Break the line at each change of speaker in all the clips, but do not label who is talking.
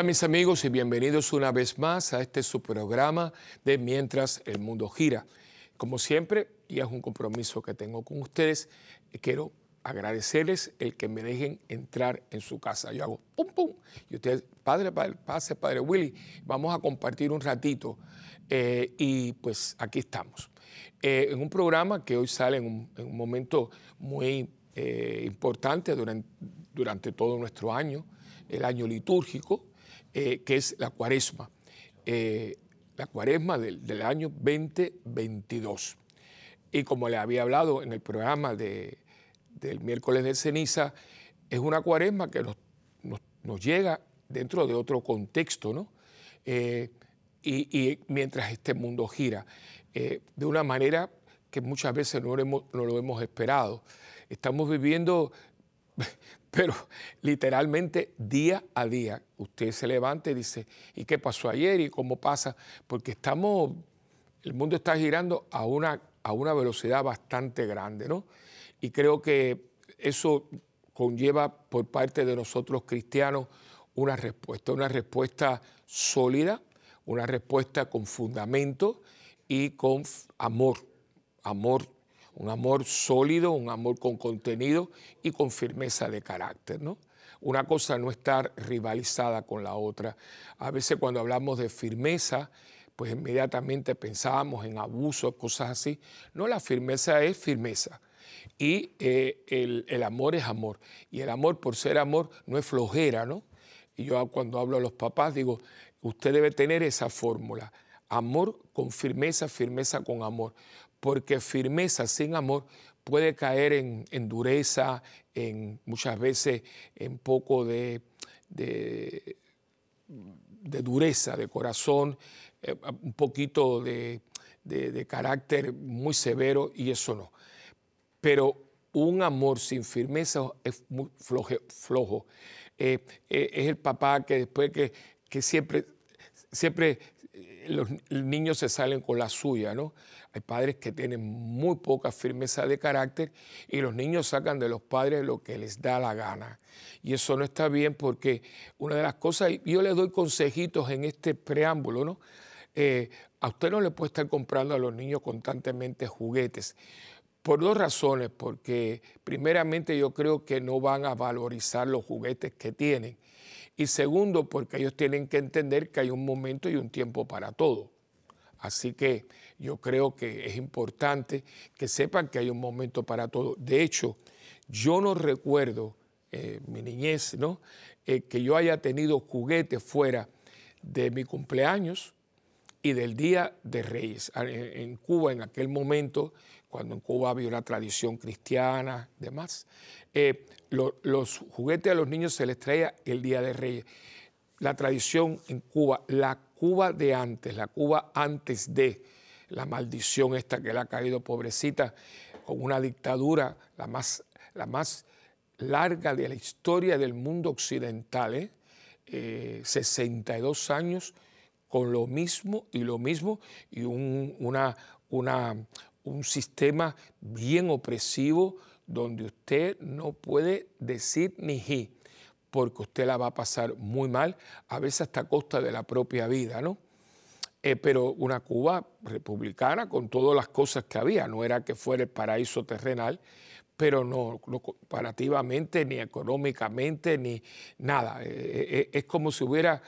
Hola mis amigos y bienvenidos una vez más a este su programa de Mientras el Mundo Gira. Como siempre, y es un compromiso que tengo con ustedes, quiero agradecerles el que me dejen entrar en su casa. Yo hago pum pum y ustedes, padre, padre, pase, padre Willy, vamos a compartir un ratito eh, y pues aquí estamos. Eh, en un programa que hoy sale en un, momento muy eh, importante durante, durante todo nuestro año, el año litúrgico, eh, que es la cuaresma, eh, la cuaresma del, año 2022. Y como le había hablado en el programa de, del miércoles de ceniza, es una cuaresma que nos, nos, llega dentro de otro contexto, ¿no? Eh, y, mientras este mundo gira, de una manera que muchas veces no no lo hemos esperado. Estamos viviendo pero literalmente día a día usted se levanta y dice, ¿y qué pasó ayer? ¿Y cómo pasa? Porque estamos, el mundo está girando a una, a una velocidad bastante grande, ¿no? Y creo que eso conlleva por parte de nosotros cristianos una respuesta, una respuesta sólida, una respuesta con fundamento y con amor, amor un amor sólido, un amor con contenido y con firmeza de carácter, ¿no? Una cosa no estar rivalizada con la otra. A veces cuando hablamos de firmeza, pues inmediatamente pensábamos en abusos, cosas así. No, la firmeza es firmeza. Y eh, el, el, amor es amor. Y el amor, por ser amor, no es flojera, ¿no? Y yo cuando hablo a los papás digo, usted debe tener esa fórmula. Amor con firmeza, firmeza con amor porque firmeza sin amor puede caer en, dureza, en muchas veces en poco de, dureza de corazón, eh, un poquito de, carácter muy severo y eso no. Pero un amor sin firmeza es muy flojo. Eh, eh, es el papá que después que siempre, siempre los niños se salen con la suya, ¿no? Hay padres que tienen muy poca firmeza de carácter y los niños sacan de los padres lo que les da la gana. Y eso no está bien porque una de las cosas, yo les doy consejitos en este preámbulo, ¿no? Eh, a usted no le puede estar comprando a los niños constantemente juguetes. Por dos razones, porque primeramente yo creo que no van a valorizar los juguetes que tienen. Y segundo, porque ellos tienen que entender que hay un momento y un tiempo para todo. Así que yo creo que es importante que sepan que hay un momento para todo. De hecho, yo no recuerdo, eh, mi niñez, ¿no? Eh, que yo haya tenido juguetes fuera de mi cumpleaños y del Día de Reyes. En Cuba, en aquel momento, cuando en Cuba había una tradición cristiana, demás, eh, los juguetes a los niños se les traía el Día de Reyes. La tradición en Cuba, la Cuba de antes, la Cuba antes de la maldición esta que le ha caído pobrecita, con una dictadura la más, la más larga de la historia del mundo occidental, 62 ¿eh? Eh, años con lo mismo y lo mismo, y un, una, una, un sistema bien opresivo donde usted no puede decir ni ji porque usted la va a pasar muy mal, a veces hasta a costa de la propia vida, ¿no? Eh, pero una Cuba republicana con todas las cosas que había, no era que fuera el paraíso terrenal, pero no, comparativamente, ni económicamente, ni nada. Eh, eh, es como si hubiera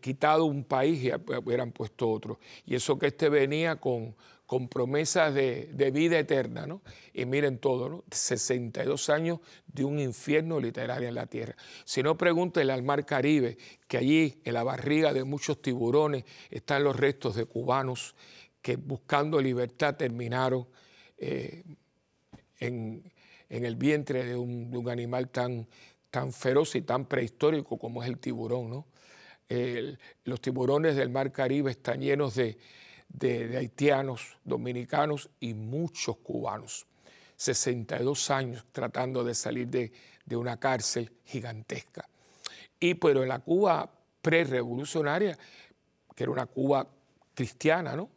quitado un país y hubieran puesto otro. Y eso que este venía con, con promesas de, vida eterna, ¿no? Y miren todo, ¿no? 62 años de un infierno literario en la tierra. Si no, pregúntenle al Mar Caribe, que allí, en la barriga de muchos tiburones, están los restos de cubanos que buscando libertad terminaron eh, en, el vientre de un, animal tan, tan feroz y tan prehistórico como es el tiburón, ¿no? los tiburones del Mar Caribe están llenos de de, haitianos, dominicanos y muchos cubanos. 62 años tratando de salir de, una cárcel gigantesca. Y pero en la Cuba prerevolucionaria, que era una Cuba cristiana, ¿no?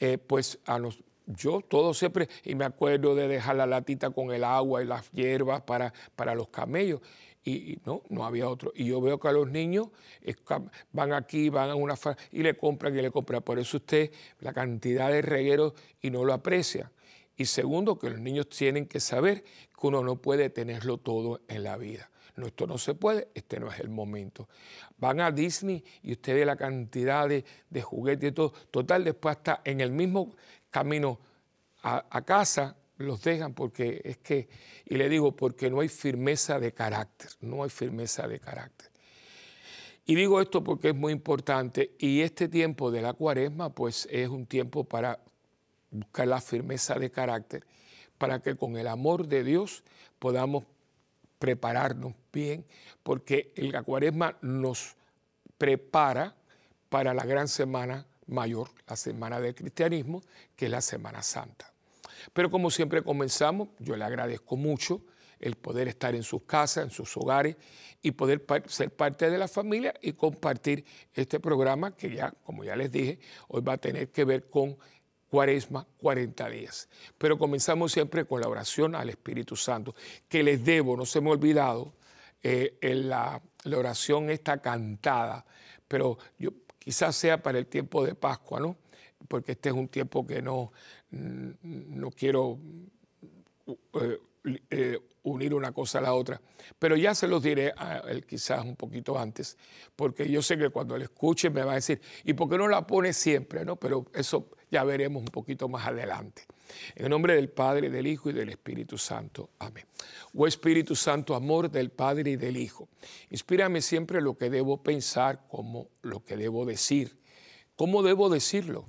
Eh, pues a yo todo siempre, y me acuerdo de dejar la latita con el agua y las hierbas para, para los camellos. Y, no, no había otro. Y yo veo que a los niños van aquí, van a una y le compran y le compran. Por eso usted la cantidad de regueros y no lo aprecia. Y segundo, que los niños tienen que saber que uno no puede tenerlo todo en la vida. No, esto no se puede, este no es el momento. Van a Disney y usted ve la cantidad de, de juguetes y todo. Total, después hasta en el mismo camino a, casa los dejan porque es que, y le digo, porque no hay firmeza de carácter, no hay firmeza de carácter. Y digo esto porque es muy importante y este tiempo de la cuaresma pues es un tiempo para buscar la firmeza de carácter, para que con el amor de Dios podamos prepararnos bien, porque la cuaresma nos prepara para la gran semana mayor, la semana del cristianismo, que es la Semana Santa. Pero como siempre comenzamos, yo le agradezco mucho el poder estar en sus casas, en sus hogares y poder ser parte de la familia y compartir este programa que ya, como ya les dije, hoy va a tener que ver con Cuaresma, 40 días. Pero comenzamos siempre con la oración al Espíritu Santo, que les debo, no se me ha olvidado, eh, en la, la oración está cantada, pero yo quizás sea para el tiempo de Pascua, ¿no? Porque este es un tiempo que no, no quiero eh, eh, unir una cosa a la otra. Pero ya se los diré a él quizás un poquito antes, porque yo sé que cuando le escuche me va a decir, ¿y por qué no la pone siempre? ¿no? Pero eso ya veremos un poquito más adelante. En el nombre del Padre, del Hijo y del Espíritu Santo. Amén. Oh Espíritu Santo, amor del Padre y del Hijo, inspírame siempre lo que debo pensar como lo que debo decir. ¿Cómo debo decirlo?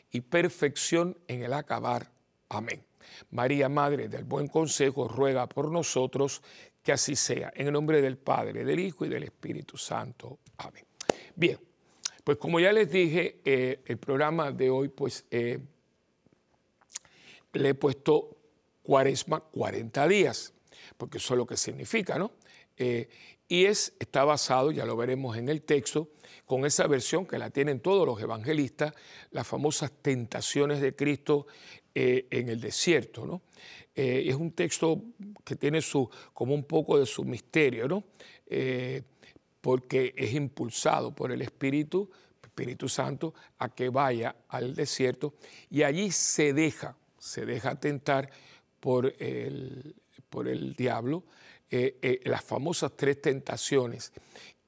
y perfección en el acabar. Amén. María, Madre del Buen Consejo, ruega por nosotros que así sea. En el nombre del Padre, del Hijo y del Espíritu Santo. Amén. Bien. Pues como ya les dije, eh, el programa de hoy, pues eh, le he puesto cuaresma 40 días, porque eso es lo que significa, ¿no? Eh, y es, está basado, ya lo veremos en el texto, con esa versión que la tienen todos los evangelistas, las famosas tentaciones de Cristo en el desierto, ¿no? es un texto que tiene su, como un poco de su misterio, ¿no? porque es impulsado por el Espíritu, Espíritu Santo, a que vaya al desierto y allí se deja, se deja tentar por el, por el diablo eh, eh, las famosas tres tentaciones,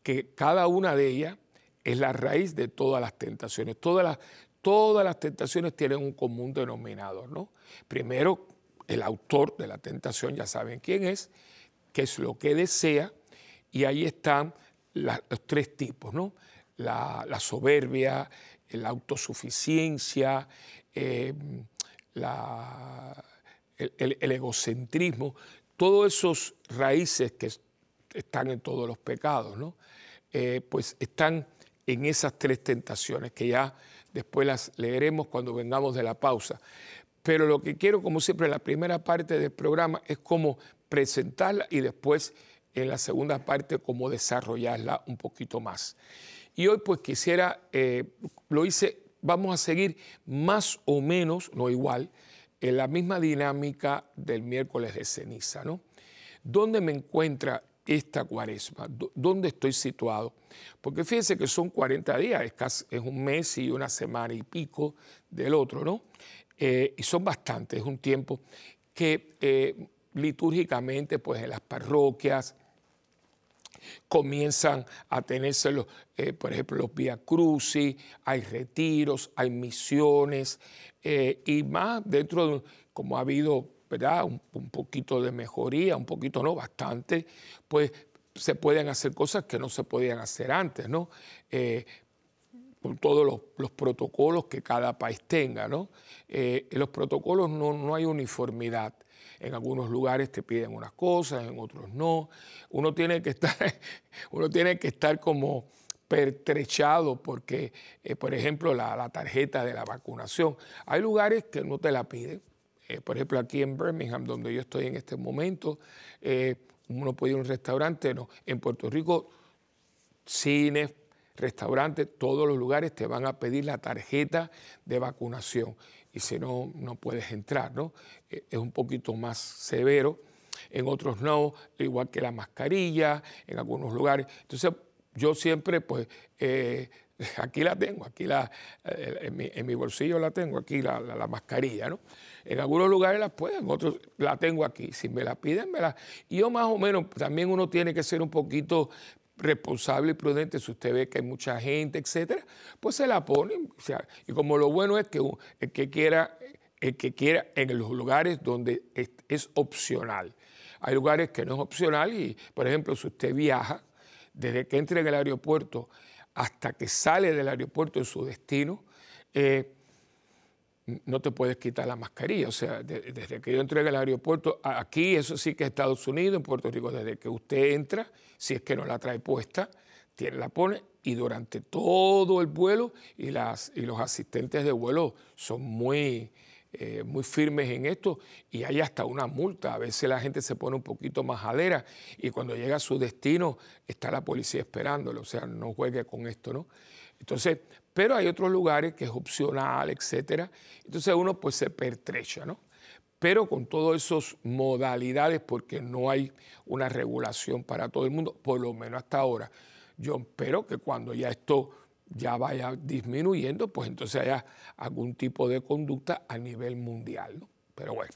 que cada una de ellas es la raíz de todas las tentaciones. Todas las, todas las tentaciones tienen un común denominador, ¿no? Primero, el autor de la tentación, ya saben quién es, qué es lo que desea, y ahí están los tres tipos, ¿no? La, soberbia, la autosuficiencia, em, el, egocentrismo, todos esos raíces que están en todos los pecados, ¿no? Eh, pues están en esas tres tentaciones que ya después las leeremos cuando vengamos de la pausa. Pero lo que quiero, como siempre, en la primera parte del programa es cómo presentarla y después en la segunda parte cómo desarrollarla un poquito más. Y hoy pues quisiera, eh, lo hice, vamos a seguir más o menos, no igual, en la misma dinámica del miércoles de ceniza, ¿no? ¿Dónde me encuentra esta cuaresma? ¿Dónde estoy situado? Porque fíjense que son 40 días, es, es un mes y una semana y pico del otro, ¿no? Eh, y son bastantes, es un tiempo que eh, litúrgicamente, pues en las parroquias, comienzan a tenerse, eh, por ejemplo, los Via Crucis, hay retiros, hay misiones, eh, y más dentro de, como ha habido, ¿verdad? Un, poquito de mejoría, un poquito no, bastante, pues se pueden hacer cosas que no se podían hacer antes, ¿no? Eh, con todos los, protocolos que cada país tenga. ¿no? en los protocolos no, no hay uniformidad. En algunos lugares te piden unas cosas, en otros no. Uno tiene que estar, uno tiene que estar como pertrechado porque, eh, por ejemplo, la, tarjeta de la vacunación. Hay lugares que no te la piden. Eh, por ejemplo, aquí en Birmingham, donde yo estoy en este momento, eh, uno puede ir a un restaurante. No. En Puerto Rico, cines, restaurantes, todos los lugares te van a pedir la tarjeta de vacunación y si no, no puedes entrar, ¿no? Es un poquito más severo, en otros no, igual que la mascarilla, en algunos lugares. Entonces, yo siempre, pues, eh, aquí la tengo, aquí la, eh, en, mi, bolsillo la tengo, aquí la, mascarilla, ¿no? En algunos lugares la pueden, en otros la tengo aquí. Si me la piden, me la... Y yo más o menos, también uno tiene que ser un poquito responsable y prudente, si usted ve que hay mucha gente, etcétera, pues se la pone. y como lo bueno es que el que quiera, que quiera en los lugares donde es, es opcional. Hay lugares que no es opcional y, por ejemplo, si usted viaja, desde que entra en el aeropuerto hasta que sale del aeropuerto en su destino, eh, no te puedes quitar la mascarilla. O sea, desde que yo entré en el aeropuerto, aquí, eso sí que es Estados Unidos, en Puerto Rico, desde que usted entra, si es que no la trae puesta, tiene, la pone y durante todo el vuelo, y, las, y los asistentes de vuelo son muy eh, muy firmes en esto y hay hasta una multa. A veces la gente se pone un poquito más jalera y cuando llega a su destino está la policía esperándolo, o sea, no juegue con esto, ¿no? Entonces, pero hay otros lugares que es opcional, etcétera. Entonces uno pues se pertrecha, ¿no? Pero con todas esas modalidades, porque no hay una regulación para todo el mundo, por lo menos hasta ahora. Yo espero que cuando ya esto ya vaya disminuyendo, pues entonces haya algún tipo de conducta a nivel mundial. ¿no? Pero bueno,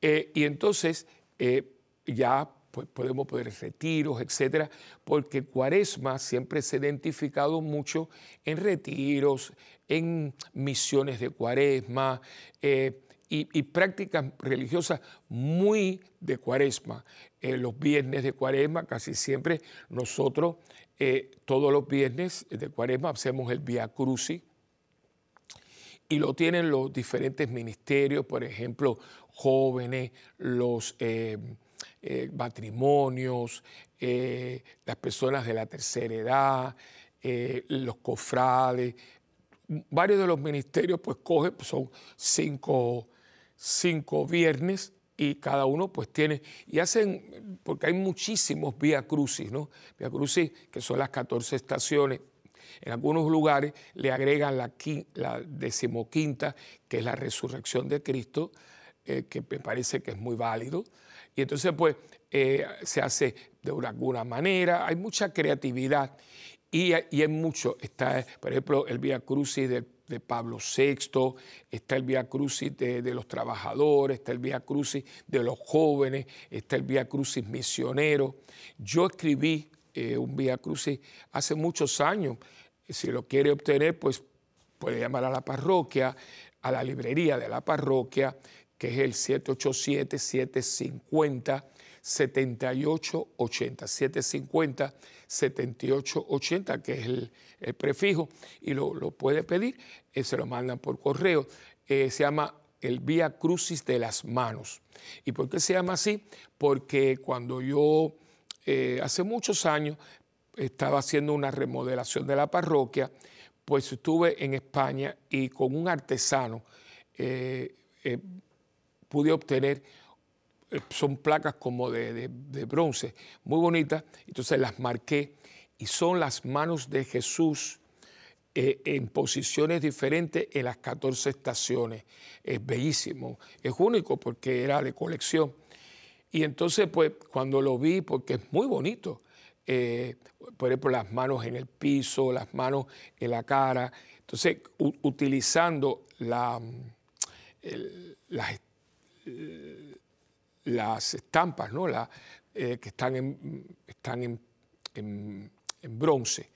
eh, y entonces eh, ya pues, podemos poder retiros, etcétera, porque Cuaresma siempre se ha identificado mucho en retiros, en misiones de Cuaresma. Eh, y, y, prácticas religiosas muy de cuaresma. los viernes de cuaresma casi siempre nosotros eh, todos los viernes de cuaresma hacemos el Via Crucis y lo tienen los diferentes ministerios, por ejemplo, jóvenes, los eh, eh, matrimonios, las personas de la tercera edad, los cofrades. Varios de los ministerios pues cogen, pues, son cinco, cinco viernes y cada uno pues tiene, y hacen, porque hay muchísimos vía crucis, ¿no? Vía crucis, que son las 14 estaciones. En algunos lugares le agregan la, decimoquinta, que es la resurrección de Cristo, eh, que me parece que es muy válido. Y entonces pues eh, se hace de alguna manera, hay mucha creatividad y, y hay mucho, está por ejemplo el Vía Crucis del de Pablo VI, está el Vía Crucis de, los trabajadores, está el Vía Crucis de los jóvenes, está el Vía Crucis misionero. Yo escribí eh, un Vía Crucis hace muchos años. Si lo quiere obtener, pues puede llamar a la parroquia, a la librería de la parroquia, que es el 787-750. 7880, 750 7880, que es el, prefijo, y lo, puede pedir, eh, se lo mandan por correo. Eh, se llama el Vía Crucis de las Manos. ¿Y por qué se llama así? Porque cuando yo, eh, hace muchos años, estaba haciendo una remodelación de la parroquia, pues estuve en España y con un artesano pude obtener son placas como de, bronce, muy bonitas, entonces las marqué y son las manos de Jesús eh, en posiciones diferentes en las 14 estaciones. Es bellísimo, es único porque era de colección. Y entonces, pues, cuando lo vi, porque es muy bonito, eh, por ejemplo, las manos en el piso, las manos en la cara, entonces, utilizando la, las las estampas ¿no? La, eh, que están, en, están en, bronce.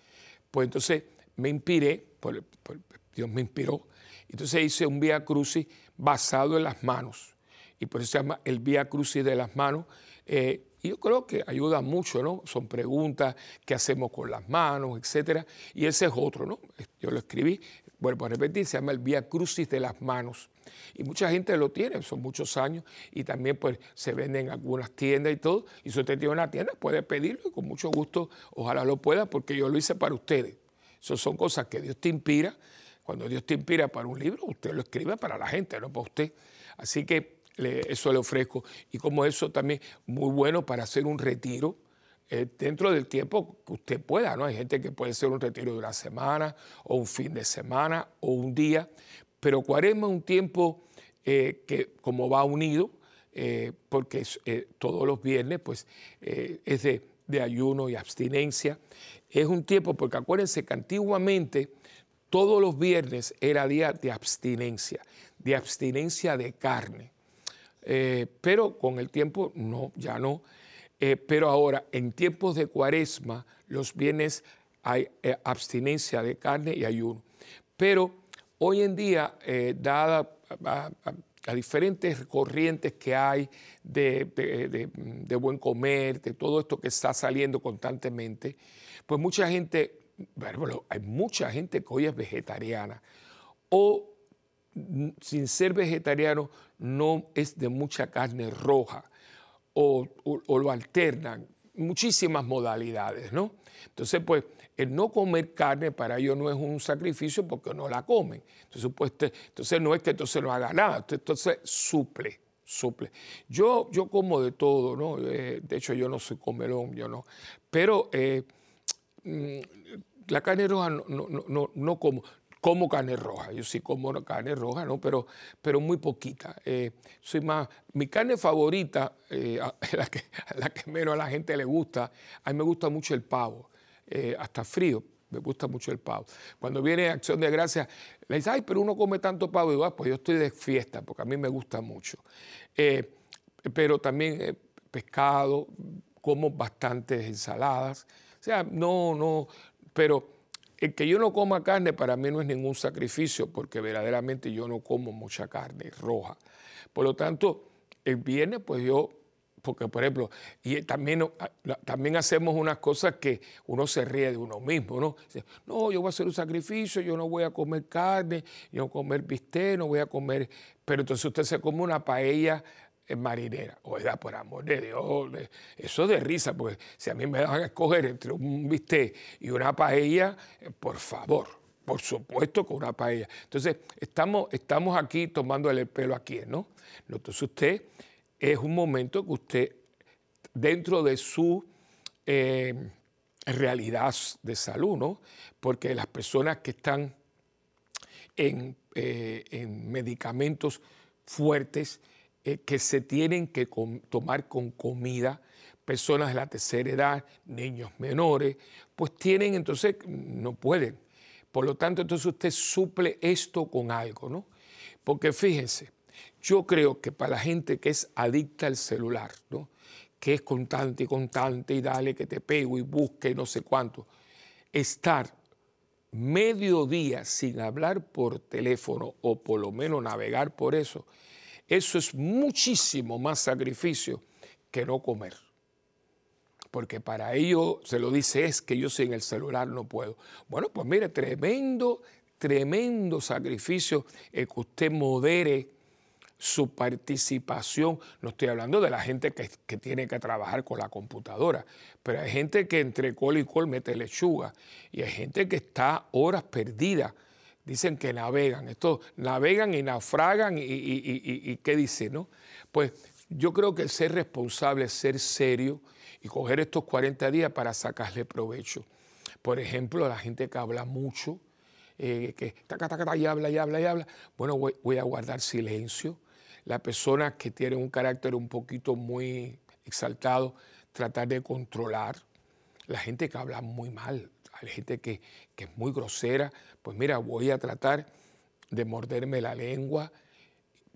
Pues entonces me inspiré, Dios me inspiró, entonces hice un Vía Crucis basado en las manos. Y por eso se llama el Vía Crucis de las manos, eh, Y yo creo que ayuda mucho, ¿no? Son preguntas que hacemos con las manos, etcétera. Y ese es otro, ¿no? Yo lo escribí, vuelvo a repetir, se llama el Vía Crucis de las manos. Y mucha gente lo tiene, son muchos años, y también pues se venden en algunas tiendas y todo. Y si usted tiene una tienda, puede pedirlo y con mucho gusto, ojalá lo pueda, porque yo lo hice para ustedes. Eso son cosas que Dios te inspira. Cuando Dios te inspira para un libro, usted lo escribe para la gente, no para usted. Así que eso le ofrezco. Y como eso también muy bueno para hacer un retiro eh, dentro del tiempo que usted pueda, ¿no? Hay gente que puede hacer un retiro de una semana o un fin de semana o un día, pero cuaresma es un tiempo eh, que como va unido, eh, porque todos los viernes pues es de, de ayuno y abstinencia, es un tiempo, porque acuérdense que antiguamente todos los viernes era día de abstinencia, de abstinencia de carne. Eh, pero con el tiempo no, ya no. Eh, pero ahora, en tiempos de cuaresma, los bienes hay eh, abstinencia de carne y ayuno. Pero hoy en día, dada a, diferentes corrientes que hay de, buen comer, de todo esto que está saliendo constantemente, pues mucha gente, bueno, hay mucha gente que hoy es vegetariana o sin ser vegetariano, no es de mucha carne roja o, lo alternan, muchísimas modalidades, ¿no? Entonces, pues, el no comer carne para ellos no es un sacrificio porque no la comen. Entonces, pues, entonces no es que entonces no haga nada, entonces suple, suple. Yo, yo como de todo, ¿no? Eh, de hecho, yo no soy comelón, yo no. Pero eh, mm, la carne roja no, no, no, no como como carne roja. Yo sí como carne roja, ¿no? Pero, pero muy poquita. Eh, soy más, mi carne favorita, la, que, la que menos a la gente le gusta, a mí me gusta mucho el pavo, eh, hasta frío. Me gusta mucho el pavo. Cuando viene Acción de Gracias, le dice, ay, pero uno come tanto pavo. Y digo, ah, pues yo estoy de fiesta, porque a mí me gusta mucho. pero también pescado, como bastantes ensaladas. O sea, no, no, pero el que yo no coma carne para mí no es ningún sacrificio porque verdaderamente yo no como mucha carne roja. Por lo tanto, el viernes pues yo, porque por ejemplo, y también, también hacemos unas cosas que uno se ríe de uno mismo, ¿no? No, yo voy a hacer un sacrificio, yo no voy a comer carne, yo no voy a comer bistec, no voy a comer, pero entonces usted se come una paella marinera. Oiga, por amor de Dios, eso de risa, porque si a mí me a escoger entre un bistec y una paella, eh, por favor, por supuesto con una paella. Entonces, estamos, estamos aquí tomándole el pelo a quién, ¿no? Entonces, usted es un momento que usted, dentro de su eh, realidad de salud, ¿no? Porque las personas que están en, eh, en medicamentos fuertes, eh, que se tienen que tomar con comida, personas de la tercera edad, niños menores, pues tienen, entonces no pueden. Por lo tanto, entonces usted suple esto con algo, ¿no? Porque fíjense, yo creo que para la gente que es adicta al celular, ¿no? que es constante y constante y dale que te pego y busque y no sé cuánto, estar medio día sin hablar por teléfono o por lo menos navegar por eso, eso es muchísimo más sacrificio que no comer. Porque para ello se lo dice es que yo sin el celular no puedo. Bueno, pues mire, tremendo, tremendo sacrificio el que usted modere su participación. No estoy hablando de la gente que, que, tiene que trabajar con la computadora, pero hay gente que entre col y col mete lechuga y hay gente que está horas perdidas dicen que navegan, esto navegan y naufragan y, qué dice, ¿no? Pues yo creo que ser responsable es ser serio y coger estos 40 días para sacarle provecho. Por ejemplo, la gente que habla mucho, eh, que taca, taca, y habla y habla y habla, bueno, voy a guardar silencio. La persona que tiene un carácter un poquito muy exaltado, tratar de controlar. La gente que habla muy mal, hay gente que, que es muy grosera, pues mira, voy a tratar de morderme la lengua,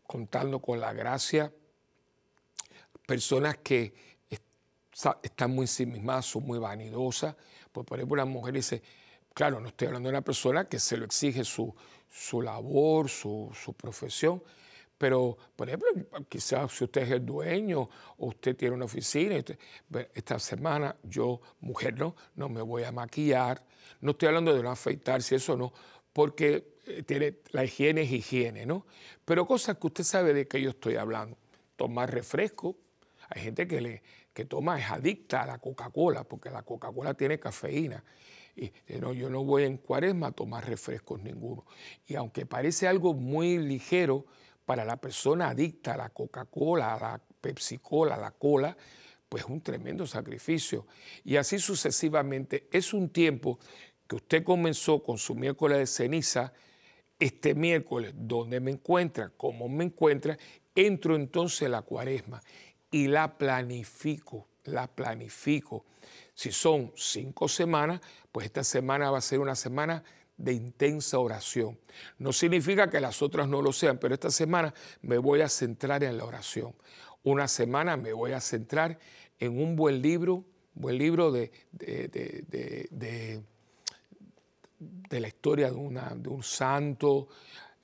contando con la gracia. Personas que están muy ensimismadas, son muy vanidosas. Pues por ejemplo, una mujer dice, claro, no estoy hablando de una persona que se lo exige su, su labor, su, su profesión, Pero, por ejemplo, quizás si usted es el dueño o usted tiene una oficina, esta semana yo, mujer, no, no me voy a maquillar. No estoy hablando de no afeitarse, eso no, porque eh, tiene, la higiene es higiene, ¿no? Pero cosas que usted sabe de qué yo estoy hablando. Tomar refresco. Hay gente que, le, que toma, es adicta a la Coca-Cola, porque la Coca-Cola tiene cafeína. Y no, yo no voy en cuaresma a tomar refrescos ninguno. Y aunque parece algo muy ligero, para la persona adicta a la Coca-Cola, a la Pepsi-Cola, a la cola, pues es un tremendo sacrificio. Y así sucesivamente. Es un tiempo que usted comenzó con su miércoles de ceniza, este miércoles, ¿dónde me encuentra? ¿Cómo me encuentra? Entro entonces la cuaresma y la planifico, la planifico. Si son cinco semanas, pues esta semana va a ser una semana de intensa oración. No significa que las otras no lo sean, pero esta semana me voy a centrar en la oración. Una semana me voy a centrar en un buen libro, buen libro de, de, la historia de, una, de un santo.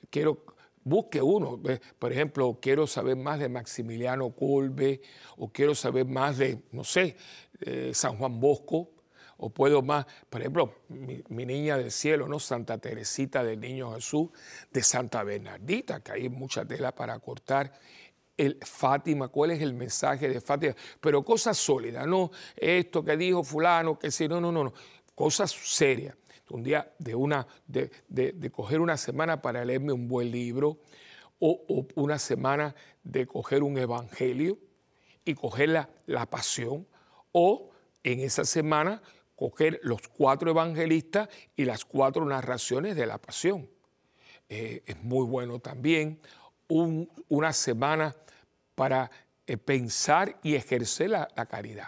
Quiero, busque uno. Por ejemplo, quiero saber más de Maximiliano Colbe o quiero saber más de, no sé, San Juan Bosco o puedo más, por ejemplo, mi, niña del cielo, ¿no? Santa Teresita del Niño Jesús, de Santa Bernardita, que hay mucha tela para cortar. El Fátima, cuál es el mensaje de Fátima, pero cosas sólidas, no esto que dijo fulano, que si no, no, no, no, cosas serias. Un día de, una, de, de, coger una semana para leerme un buen libro o, una semana de coger un evangelio y coger la, la pasión o en esa semana coger los cuatro evangelistas y las cuatro narraciones de la pasión. Eh, es muy bueno también una semana para eh, pensar y ejercer la, caridad.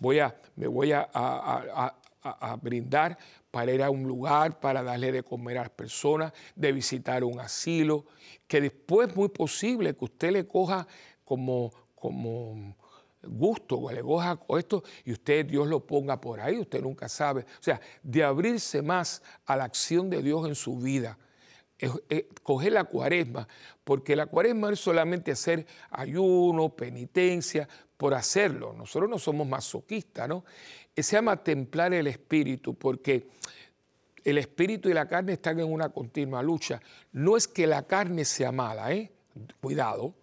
Voy a, me voy a, a, brindar para ir a un lugar, para darle de comer a las personas, de visitar un asilo, que después es muy posible que usted le coja como, como gusto o le goja o esto y usted Dios lo ponga por ahí, usted nunca sabe. O sea, de abrirse más a la acción de Dios en su vida. coger la cuaresma, porque la cuaresma es solamente hacer ayuno, penitencia, por hacerlo. Nosotros no somos masoquistas, ¿no? Se llama templar el espíritu, porque el espíritu y la carne están en una continua lucha. No es que la carne sea mala, ¿eh? Cuidado,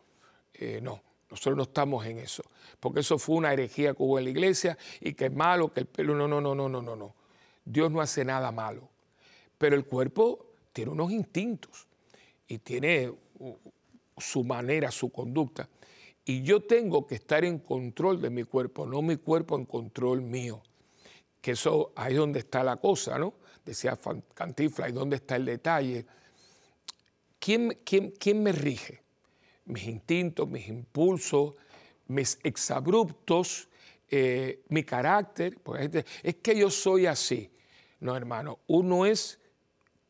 eh, no. Nosotros no estamos en eso, porque eso fue una herejía que hubo en la iglesia y que es malo, que el pelo, no, no, no, no, no, no, no. Dios no hace nada malo, pero el cuerpo tiene unos instintos y tiene su manera, su conducta. Y yo tengo que estar en control de mi cuerpo, no mi cuerpo en control mío. Que eso ahí es donde está la cosa, ¿no? Decía Cantifla, y dónde está el detalle. ¿Quién, quién, quién me rige? Mis instintos, mis impulsos, mis exabruptos, eh, mi carácter. es que yo soy así. No, hermano, uno es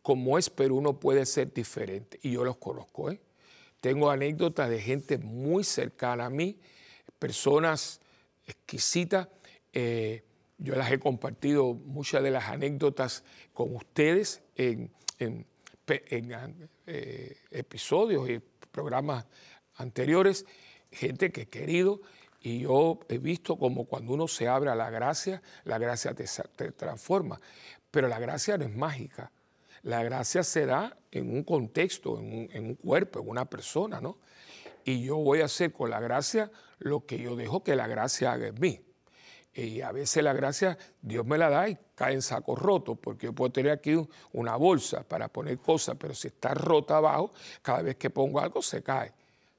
como es, pero uno puede ser diferente. Y yo los conozco. ¿eh? Tengo anécdotas de gente muy cercana a mí, personas exquisitas. Eh, yo las he compartido muchas de las anécdotas con ustedes en, en episodios y programas anteriores, gente que he querido y yo he visto como cuando uno se abre a la gracia, la gracia te, transforma. Pero la gracia no es mágica. La gracia se da en un contexto, en un, en un, cuerpo, en una persona, ¿no? Y yo voy a hacer con la gracia lo que yo dejo que la gracia haga en mí. Y a veces la gracia Dios me la da y cae en saco roto, porque yo puedo tener aquí una bolsa para poner cosas, pero si está rota abajo, cada vez que pongo algo se cae.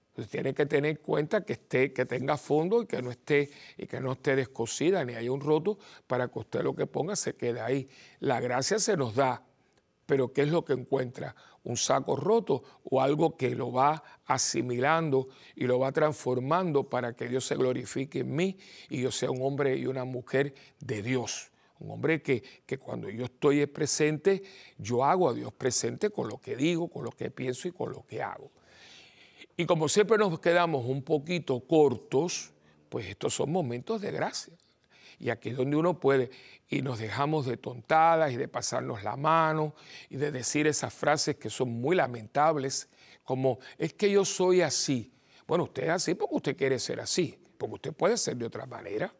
Entonces tiene que tener en cuenta que, esté, que tenga fondo y que no esté, y que no esté descosida ni haya un roto para que usted lo que ponga se quede ahí. La gracia se nos da, pero ¿qué es lo que encuentra? ¿Un saco roto o algo que lo va asimilando y lo va transformando para que Dios se glorifique en mí y yo sea un hombre y una mujer de Dios? Un hombre que, que cuando yo estoy presente, yo hago a Dios presente con lo que digo, con lo que pienso y con lo que hago. Y como siempre nos quedamos un poquito cortos, pues estos son momentos de gracia. y aquí es donde uno puede, y nos dejamos de tontadas y de pasarnos la mano y de decir esas frases que son muy lamentables, como es que yo soy así. Bueno, usted es así porque usted quiere ser así, porque usted puede ser de otra manera.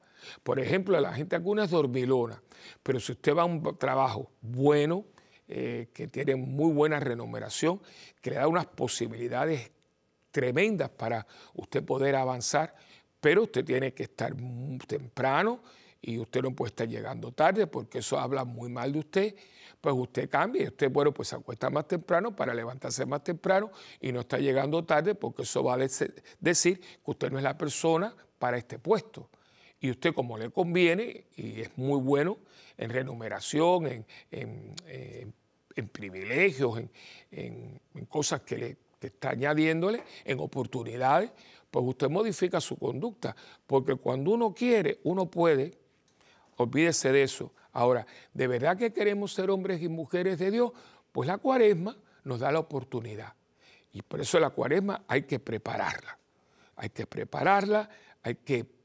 Por ejemplo, la gente alguna es dormilona, pero si usted va a un trabajo bueno, eh, que tiene muy buena remuneración, que le da unas posibilidades tremendas para usted poder avanzar, pero usted tiene que estar temprano y usted no puede estar llegando tarde porque eso habla muy mal de usted, pues usted cambia y usted, bueno, pues se acuesta más temprano para levantarse más temprano y no está llegando tarde porque eso va a decir que usted no es la persona para este puesto. Y usted como le conviene y es muy bueno en remuneración, en, privilegios, en, cosas que le está añadiéndole, en oportunidades, pues usted modifica su conducta. Porque cuando uno quiere, uno puede, olvídese de eso. Ahora, ¿de verdad que queremos ser hombres y mujeres de Dios? Pues la cuaresma nos da la oportunidad. Y por eso la cuaresma hay que prepararla. Hay que prepararla, hay que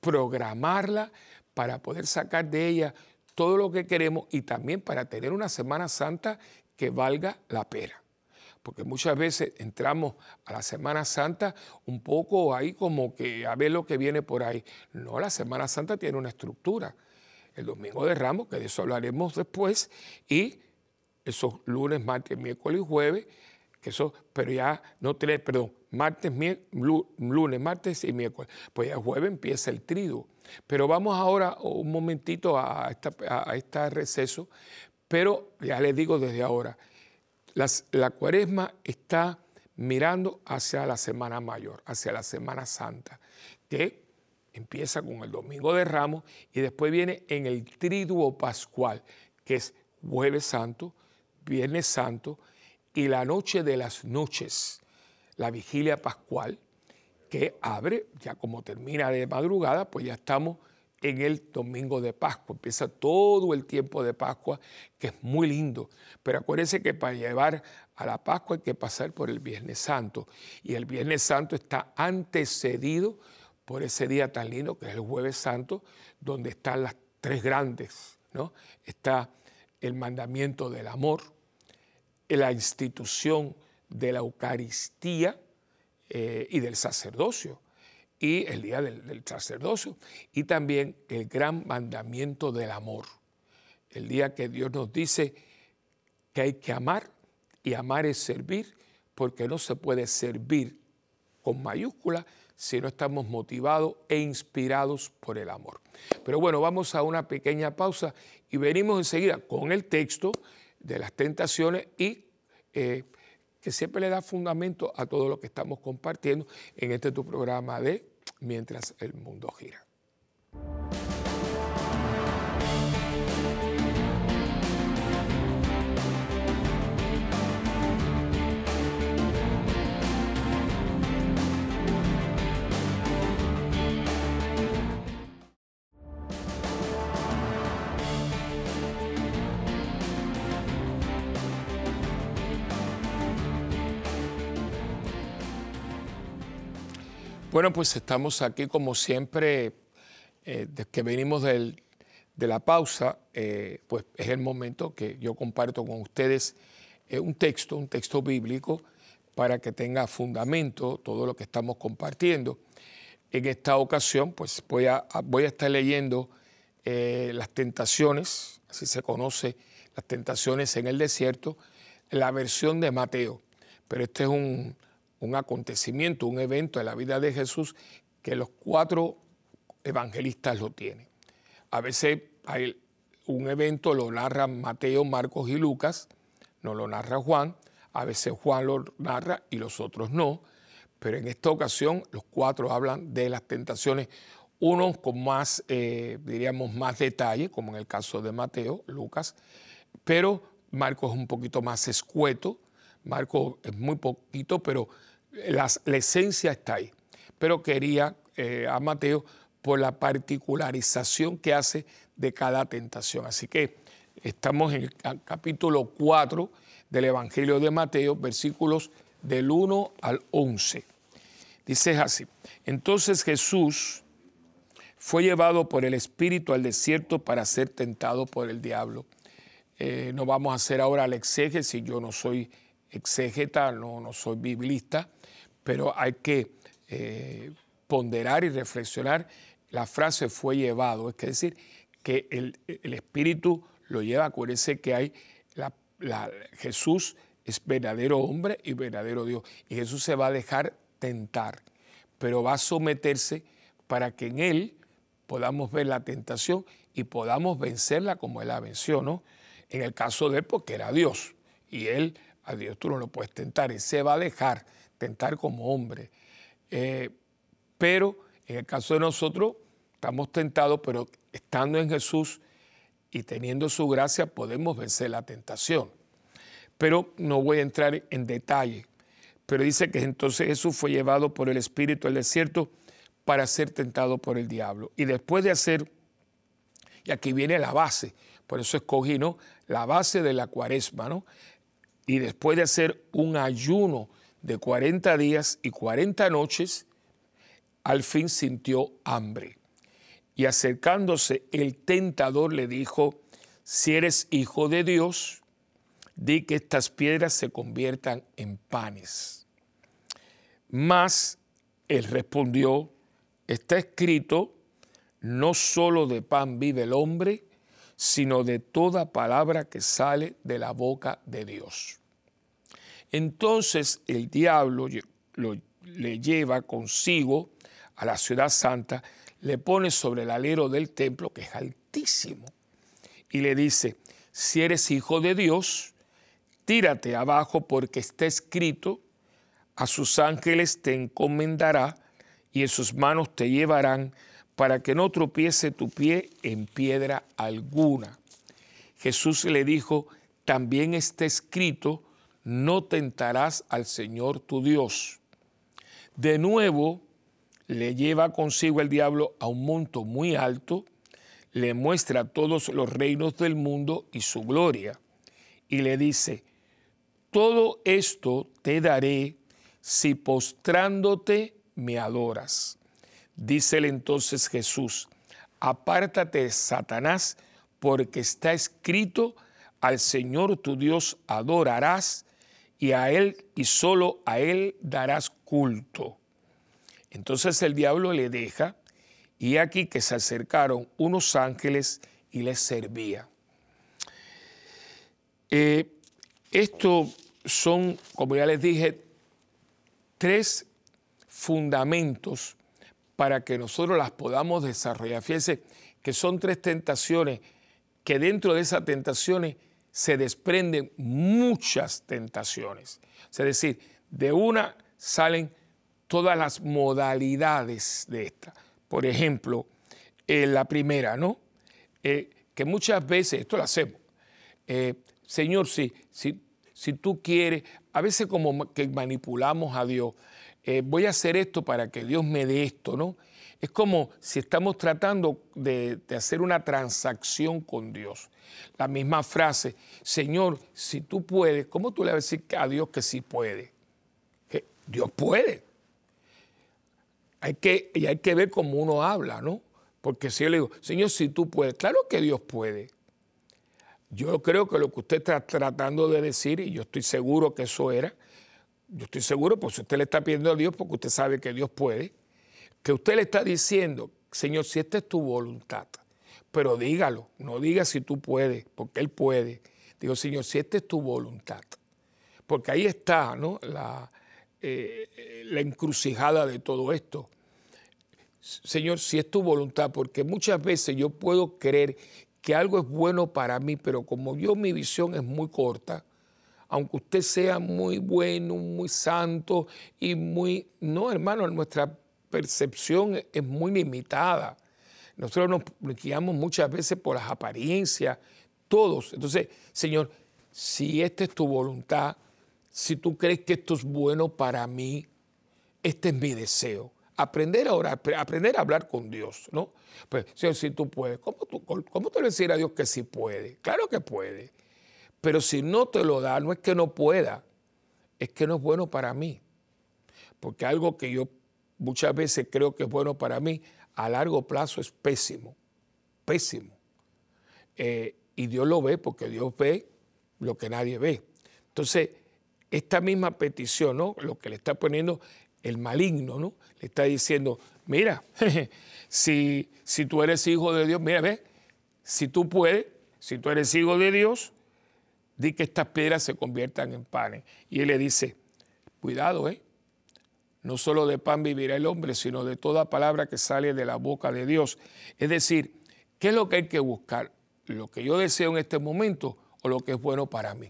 programarla para poder sacar de ella todo lo que queremos y también para tener una Semana Santa que valga la pena porque muchas veces entramos a la Semana Santa un poco ahí como que a ver lo que viene por ahí. No, la Semana Santa tiene una estructura. El Domingo de Ramos, que de eso hablaremos después, y esos lunes, martes, miércoles y jueves, eso, pero ya no tiene, perdón, martes, lunes, martes y miércoles. Pues ya jueves empieza el trido. Pero vamos ahora un momentito a, a este receso, pero ya les digo desde ahora, la cuaresma está mirando hacia la Semana Mayor, hacia la Semana Santa, que empieza con el Domingo de Ramos y después viene en el Triduo Pascual, que es Jueves Santo, Viernes Santo y la Noche de las Noches, la Vigilia Pascual, que abre, ya como termina de madrugada, pues ya estamos en el domingo de Pascua. Empieza todo el tiempo de Pascua, que es muy lindo. Pero acuérdense que para llevar a la Pascua hay que pasar por el Viernes Santo. Y el Viernes Santo está antecedido por ese día tan lindo que es el Jueves Santo, donde están las tres grandes. ¿no? Está el mandamiento del amor, la institución de la Eucaristía eh, y del sacerdocio y el día del, sacerdocio, y también el gran mandamiento del amor, el día que Dios nos dice que hay que amar, y amar es servir, porque no se puede servir con mayúscula si no estamos motivados e inspirados por el amor. Pero bueno, vamos a una pequeña pausa y venimos enseguida con el texto de las tentaciones y eh, que siempre le da fundamento a todo lo que estamos compartiendo en este tu programa de Mientras el mundo gira. Bueno, pues estamos aquí como siempre, eh, desde que venimos de la pausa, eh, pues es el momento que yo comparto con ustedes eh, un texto, un texto bíblico, para que tenga fundamento todo lo que estamos compartiendo. En esta ocasión, pues voy a, voy a estar leyendo las tentaciones, así se conoce, las tentaciones en el desierto, la versión de Mateo. Pero este es un, un acontecimiento, un evento en la vida de Jesús que los cuatro evangelistas lo tienen. A veces hay un evento lo narran Mateo, Marcos y Lucas, no lo narra Juan, a veces Juan lo narra y los otros no, pero en esta ocasión los cuatro hablan de las tentaciones, unos con más, eh, diríamos, más detalle, como en el caso de Mateo, Lucas, pero Marcos es un poquito más escueto, Marcos es muy poquito, pero la, esencia está ahí. Pero quería eh, a Mateo por la particularización que hace de cada tentación. Así que estamos en el capítulo 4 del Evangelio de Mateo, versículos del 1 al 11. Dice así, entonces Jesús fue llevado por el Espíritu al desierto para ser tentado por el diablo. Eh, no vamos a hacer ahora el si yo no soy exégeta, no, no soy biblista, pero hay que eh, ponderar y reflexionar. La frase fue llevado, es decir, que el, Espíritu lo lleva, acuérdense que hay la, Jesús es verdadero hombre y verdadero Dios. Y Jesús se va a dejar tentar, pero va a someterse para que en Él podamos ver la tentación y podamos vencerla como Él la venció, ¿no? En el caso de Él, porque era Dios. Y Él, a Dios tú no lo puedes tentar. Él se va a dejar tentar como hombre. Eh, pero en el caso de nosotros, estamos tentados, pero estando en Jesús y teniendo su gracia, podemos vencer la tentación. Pero no voy a entrar en detalle. Pero dice que entonces Jesús fue llevado por el Espíritu al desierto para ser tentado por el diablo. Y después de hacer, y aquí viene la base, por eso escogí, ¿no? La base de la cuaresma, ¿no? Y después de hacer un ayuno de 40 días y 40 noches, al fin sintió hambre. Y acercándose el tentador le dijo, si eres hijo de Dios, di que estas piedras se conviertan en panes. Mas él respondió, está escrito, no solo de pan vive el hombre, sino de toda palabra que sale de la boca de Dios. Entonces el diablo le lleva consigo a la ciudad santa, le pone sobre el alero del templo, que es altísimo, y le dice, si eres hijo de Dios, tírate abajo porque está escrito, a sus ángeles te encomendará y en sus manos te llevarán para que no tropiece tu pie en piedra alguna. Jesús le dijo, también está escrito, no tentarás al Señor tu Dios. De nuevo, le lleva consigo el diablo a un monto muy alto, le muestra todos los reinos del mundo y su gloria, y le dice, todo esto te daré si postrándote me adoras. Dícele entonces Jesús, apártate, Satanás, porque está escrito, al Señor tu Dios adorarás y a Él y solo a Él darás culto. Entonces el diablo le deja y aquí que se acercaron unos ángeles y les servía. Eh, esto son, como ya les dije, tres fundamentos para que nosotros las podamos desarrollar. Fíjense que son tres tentaciones, que dentro de esas tentaciones se desprenden muchas tentaciones. Es decir, de una salen todas las modalidades de esta. Por ejemplo, eh, la primera, ¿no? Eh, que muchas veces, esto lo hacemos, eh, Señor, si, si, si tú quieres, a veces como que manipulamos a Dios, voy a hacer esto para que Dios me dé esto, ¿no? Es como si estamos tratando de, hacer una transacción con Dios. La misma frase, Señor, si tú puedes, ¿cómo tú le vas a decir a Dios que sí puede? Que Dios puede. Hay que, y hay que ver cómo uno habla, ¿no? Porque si yo le digo, Señor, si tú puedes, claro que Dios puede. Yo creo que lo que usted está tratando de decir, y yo estoy seguro que eso era, yo estoy seguro, pues usted le está pidiendo a Dios porque usted sabe que Dios puede, que usted le está diciendo, Señor, si esta es tu voluntad, pero dígalo, no diga si tú puedes, porque Él puede. Digo, Señor, si esta es tu voluntad, porque ahí está ¿no? la, eh, la encrucijada de todo esto. Señor, si es tu voluntad, porque muchas veces yo puedo creer que algo es bueno para mí, pero como yo mi visión es muy corta, aunque usted sea muy bueno, muy santo y muy... No, hermano, nuestra percepción es muy limitada. Nosotros nos guiamos muchas veces por las apariencias, todos. Entonces, Señor, si esta es tu voluntad, si tú crees que esto es bueno para mí, este es mi deseo. Aprender a orar, aprender a hablar con Dios, ¿no? Pues, Señor, si tú puedes, ¿cómo tú, cómo tú le decir a Dios que sí puede? Claro que puede. Pero si no te lo da, no es que no pueda, es que no es bueno para mí. Porque algo que yo muchas veces creo que es bueno para mí, a largo plazo es pésimo, pésimo. Eh, y Dios lo ve porque Dios ve lo que nadie ve. Entonces, esta misma petición, ¿no? Lo que le está poniendo el maligno, ¿no? Le está diciendo, mira, si, si tú eres hijo de Dios, mira, ve, si tú puedes, si tú eres hijo de Dios, di que estas piedras se conviertan en panes. Y él le dice, cuidado, ¿eh? No solo de pan vivirá el hombre, sino de toda palabra que sale de la boca de Dios. Es decir, ¿qué es lo que hay que buscar? ¿Lo que yo deseo en este momento o lo que es bueno para mí?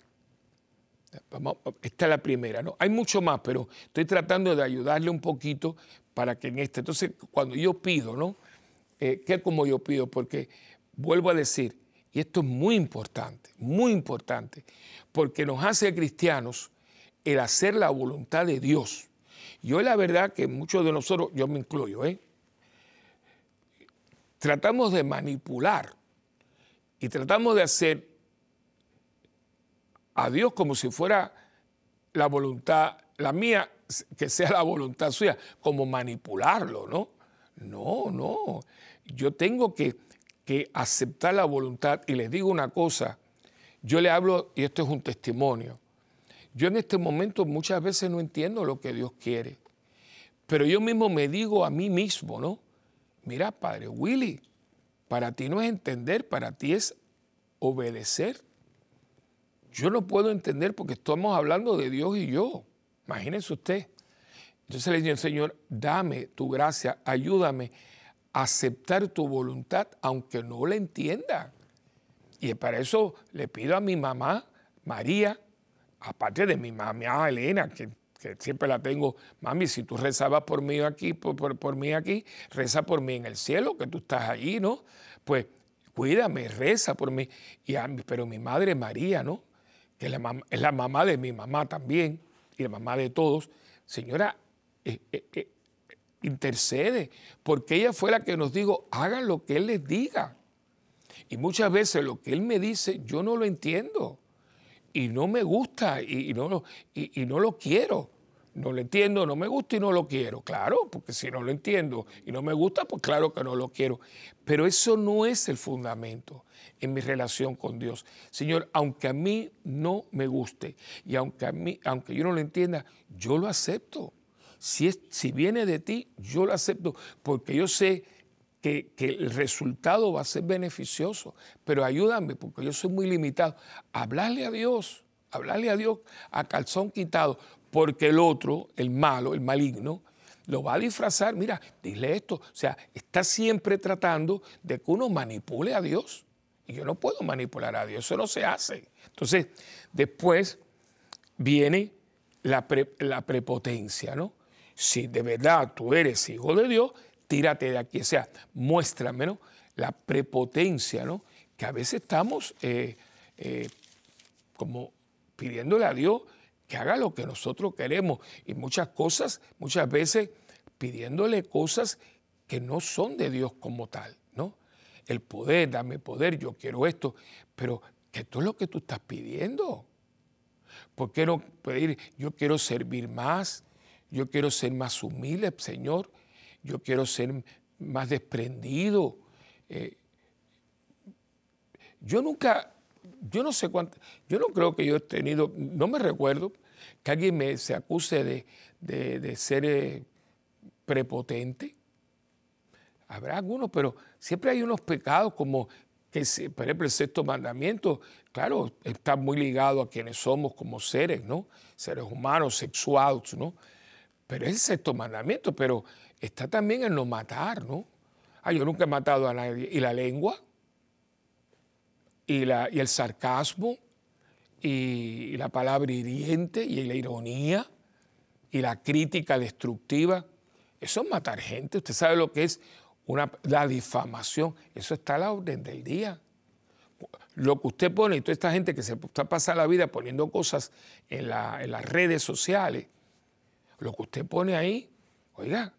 esta es la primera, ¿no? Hay mucho más, pero estoy tratando de ayudarle un poquito para que en este. Entonces, cuando yo pido, ¿no? Eh, ¿Qué como yo pido? Porque vuelvo a decir, y esto es muy importante, muy importante, porque nos hace cristianos el hacer la voluntad de Dios. Yo la verdad que muchos de nosotros, yo me incluyo, ¿eh? tratamos de manipular y tratamos de hacer a Dios como si fuera la voluntad, la mía, que sea la voluntad suya, como manipularlo, ¿no? No, no. Yo tengo que que aceptar la voluntad. Y les digo una cosa, yo le hablo, y esto es un testimonio, yo en este momento muchas veces no entiendo lo que Dios quiere, pero yo mismo me digo a mí mismo, ¿no? Mira, Padre Willy, para ti no es entender, para ti es obedecer. Yo no puedo entender porque estamos hablando de Dios y yo. Imagínense usted. Entonces le digo, Señor, dame tu gracia, ayúdame aceptar tu voluntad aunque no la entienda. Y para eso le pido a mi mamá, María, aparte de mi mamá Elena, que, siempre la tengo, mami, si tú rezabas por mí aquí, por, mí aquí, reza por mí en el cielo, que tú estás allí, ¿no? Pues cuídame, reza por mí. Y pero mi madre María, ¿no? Que es la, mamá, es la mamá de mi mamá también, y la mamá de todos. Señora, eh, eh, eh, intercede, porque ella fue la que nos dijo, hagan lo que Él les diga. Y muchas veces lo que Él me dice, yo no lo entiendo. Y no me gusta y, no, y, y no lo quiero. No lo entiendo, no me gusta y no lo quiero. Claro, porque si no lo entiendo y no me gusta, pues claro que no lo quiero. Pero eso no es el fundamento en mi relación con Dios. Señor, aunque a mí no me guste y aunque, a mí, aunque yo no lo entienda, yo lo acepto. Si, es, si viene de ti, yo lo acepto porque yo sé que, el resultado va a ser beneficioso. Pero ayúdame porque yo soy muy limitado. Hablarle a Dios, hablarle a Dios a calzón quitado, porque el otro, el malo, el maligno, lo va a disfrazar. Mira, dile esto. O sea, está siempre tratando de que uno manipule a Dios. Y yo no puedo manipular a Dios, eso no se hace. Entonces, después viene la, la prepotencia, ¿no? si de verdad tú eres hijo de Dios, tírate de aquí. O sea, muéstrame la prepotencia, ¿no? Que a veces estamos eh, eh, como pidiéndole a Dios que haga lo que nosotros queremos. Y muchas cosas, muchas veces pidiéndole cosas que no son de Dios como tal, ¿no? El poder, dame poder, yo quiero esto, pero que esto es lo que tú estás pidiendo. ¿Por qué no pedir, yo quiero servir más, yo quiero ser más humilde, Señor. Yo quiero ser más desprendido. Eh, yo nunca, yo no sé cuánto, yo no creo que yo he tenido, no me recuerdo que alguien me se acuse de, ser eh, prepotente. Habrá algunos, pero siempre hay unos pecados como que, por ejemplo, el sexto mandamiento, claro, está muy ligado a quienes somos como seres, ¿no? Seres humanos, sexuados, ¿no? Pero es el sexto mandamiento, pero está también en no matar, ¿no? Ah, yo nunca he matado a nadie. ¿Y la lengua? ¿Y, la, y el sarcasmo? ¿Y la palabra hiriente? ¿Y la ironía? ¿Y la crítica destructiva? Eso es matar gente. Usted sabe lo que es una, la difamación. Eso está a la orden del día. Lo que usted pone, y toda esta gente que se está pasando la vida poniendo cosas en, en las redes sociales, lo que usted pone ahí, oiga,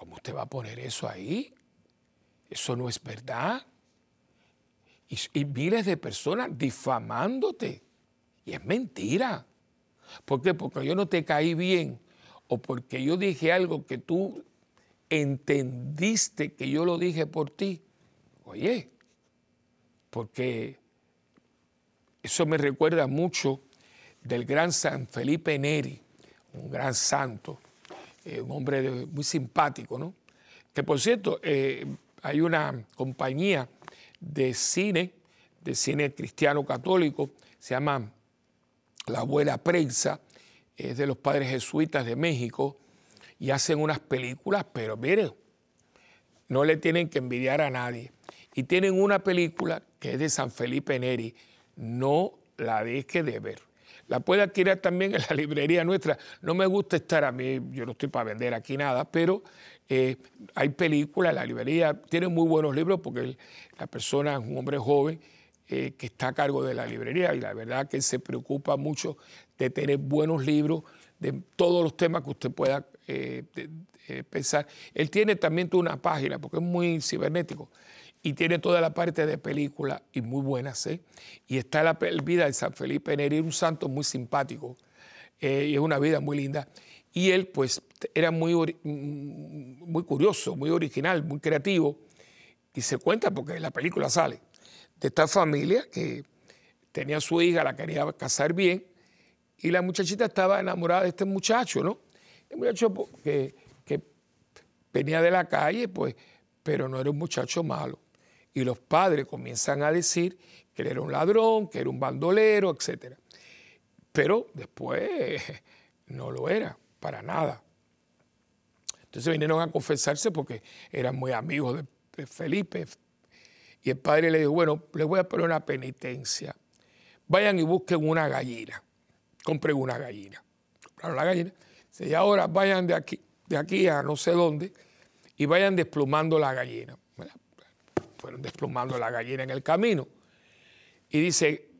¿cómo usted va a poner eso ahí? Eso no es verdad. Y, miles de personas difamándote. Y es mentira. ¿Por qué? Porque yo no te caí bien o porque yo dije algo que tú ¿entendiste que yo lo dije por ti? Oye, porque eso me recuerda mucho del gran San Felipe Neri, un gran santo, eh, un hombre muy simpático, ¿no? Que por cierto, eh, hay una compañía de cine, de cine cristiano católico, se llama La Buena Prensa, es de los padres jesuitas de México, y hacen unas películas, pero miren, no le tienen que envidiar a nadie. Y tienen una película que es de San Felipe Neri, no la deje de ver. La puede adquirir también en la librería nuestra. No me gusta estar a mí, yo no estoy para vender aquí nada, pero eh, hay películas, la librería tiene muy buenos libros porque la persona es un hombre joven eh, que está a cargo de la librería y la verdad que se preocupa mucho de tener buenos libros de todos los temas que usted pueda eh, pensar. Él tiene también una página porque es muy cibernético y tiene toda la parte de película y muy buenas. ¿eh? Y está la vida de San Felipe Neri, un santo muy simpático eh, y es una vida muy linda. Y él pues era muy, muy curioso, muy original, muy creativo y se cuenta porque la película sale de esta familia que tenía su hija, la quería casar bien y la muchachita estaba enamorada de este muchacho, ¿no? El muchacho que, que venía de la calle, pues, pero no era un muchacho malo y los padres comienzan a decir que él era un ladrón, que era un bandolero, etc. Pero después no lo era, para nada. Entonces vinieron a confesarse porque eran muy amigos de, Felipe. Y el padre le dijo, bueno, les voy a poner una penitencia. Vayan y busquen una gallina. Compren una gallina. Compraron la gallina. Y ahora vayan de aquí, de aquí a no sé dónde y vayan desplumando la gallina fueron desplumando la gallina en el camino. Y dice,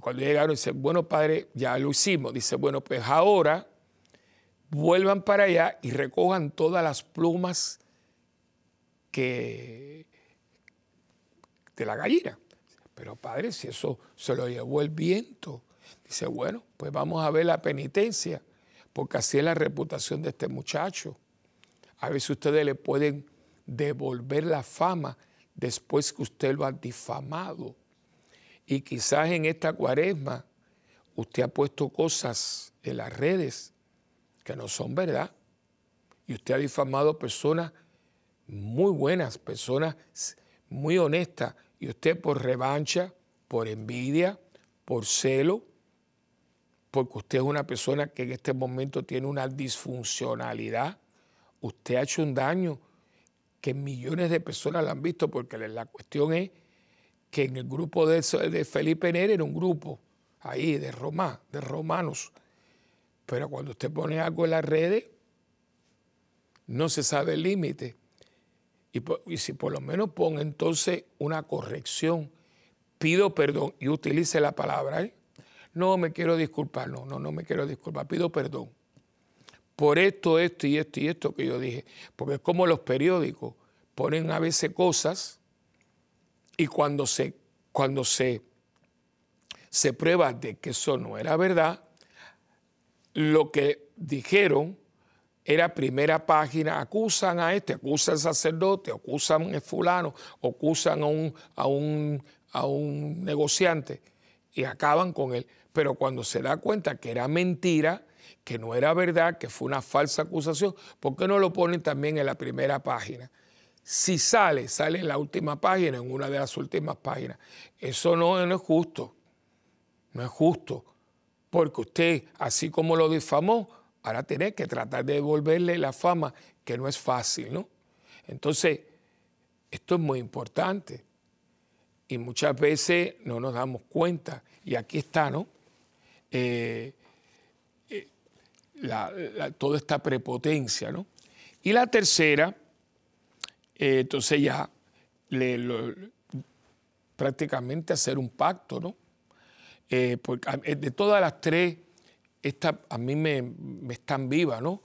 cuando llegaron, dice, bueno, padre, ya lo hicimos. Dice, bueno, pues ahora vuelvan para allá y recojan todas las plumas de la gallina. Pero padre, si eso se lo llevó el viento. Dice, bueno, pues vamos a ver la penitencia, porque así es la reputación de este muchacho. A veces ustedes le pueden devolver la fama después que usted lo ha difamado. Y quizás en esta cuaresma usted ha puesto cosas en las redes que no son verdad. Y usted ha difamado personas muy buenas, personas muy honestas. Y usted por revancha, por envidia, por celo, porque usted es una persona que en este momento tiene una disfuncionalidad, usted ha hecho un daño que millones de personas la han visto, porque la cuestión es que en el grupo de, de Felipe Neri era un grupo ahí de Roma, de romanos. Pero cuando usted pone algo en las redes, no se sabe el límite. Y, si por lo menos pone entonces una corrección, pido perdón y utilice la palabra, ¿eh? no me quiero disculpar, no, no, no me quiero disculpar, pido perdón por esto, esto y esto y esto que yo dije. Porque es como los periódicos ponen a veces cosas y cuando se, cuando se, se prueba de que eso no era verdad, lo que dijeron era primera página, acusan a este, acusan al sacerdote, acusan a fulano, acusan a un, a un, a un negociante y acaban con él. Pero cuando se da cuenta que era mentira, que no era verdad, que fue una falsa acusación, ¿por qué no lo ponen también en la primera página? Si sale, sale en la última página, en una de las últimas páginas. Eso no, no es justo. No es justo. Porque usted, así como lo difamó, ahora tiene que tratar de devolverle la fama, que no es fácil, ¿no? Entonces, esto es muy importante. Y muchas veces no nos damos cuenta. Y aquí está, ¿no? Eh, toda esta prepotencia. ¿no? Y la tercera, eh, entonces ya prácticamente hacer un pacto, ¿no? Eh, porque eh, de todas las tres, esta a mí me, están vivas, ¿no?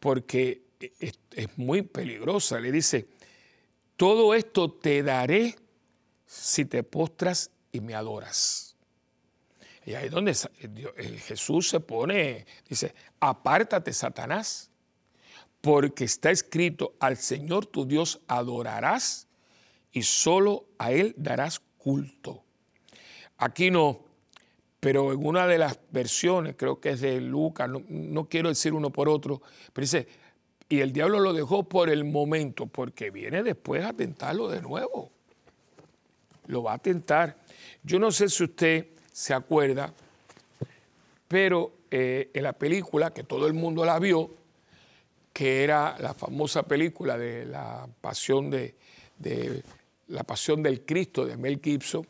Porque es, muy peligrosa. Le dice, todo esto te daré si te postras y me adoras. Y ahí es donde eh, Jesús se pone, dice, apártate Satanás, porque está escrito, al Señor tu Dios adorarás y solo a Él darás culto. Aquí no, pero en una de las versiones, creo que es de Lucas, no, quiero decir uno por otro, pero dice, y el diablo lo dejó por el momento, porque viene después a tentarlo de nuevo. Lo va a tentar. Yo no sé si usted se acuerda, pero eh, en la película, que todo el mundo la vio, que era la famosa película de la pasión de, la pasión del Cristo de Mel Gibson,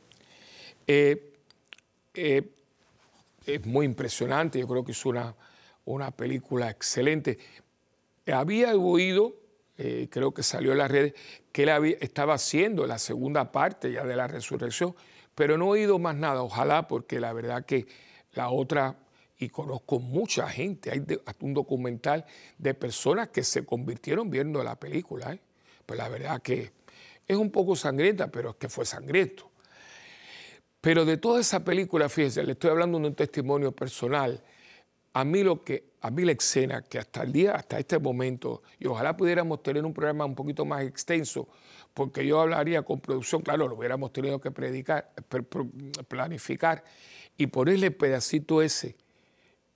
eh, eh, es muy impresionante, yo creo que es una, una película excelente. Había oído, creo que salió en las redes, que él estaba haciendo la segunda parte ya de la resurrección, pero no he oído más nada, ojalá, porque la verdad que la otra y conozco mucha gente, hay un documental de personas que se convirtieron viendo la película. ¿eh? Pues la verdad que es un poco sangrienta, pero es que fue sangriento. Pero de toda esa película, fíjense, le estoy hablando de un testimonio personal. A mí lo que, mí la escena que hasta el día, hasta este momento, y ojalá pudiéramos tener un programa un poquito más extenso, porque yo hablaría con producción, claro, lo hubiéramos tenido que predicar, planificar y ponerle pedacito ese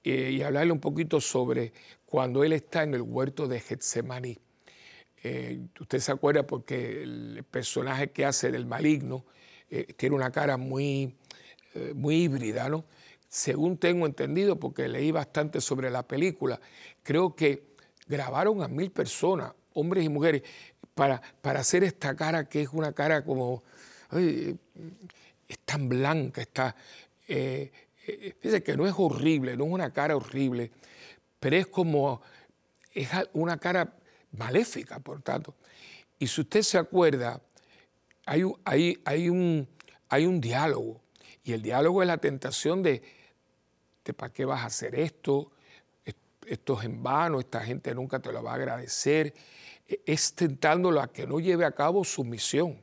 eh, y hablarle un poquito sobre cuando él está en el huerto de Getsemaní. Eh, usted se acuerda porque el personaje que hace del maligno eh, tiene una cara muy, muy híbrida, ¿no? Según tengo entendido, porque leí bastante sobre la película, creo que grabaron a mil personas, hombres y mujeres, para, para hacer esta cara que es una cara como, es tan blanca, está, Fíjese que no es horrible, no es una cara horrible, pero es como, es una cara maléfica, por tanto. Y si usted se acuerda, hay hay, hay un, hay un diálogo, y el diálogo es la tentación de ¿para qué vas a hacer esto? Esto es en vano, esta gente nunca te lo va a agradecer. E, es tentándolo a que no lleve a cabo su misión.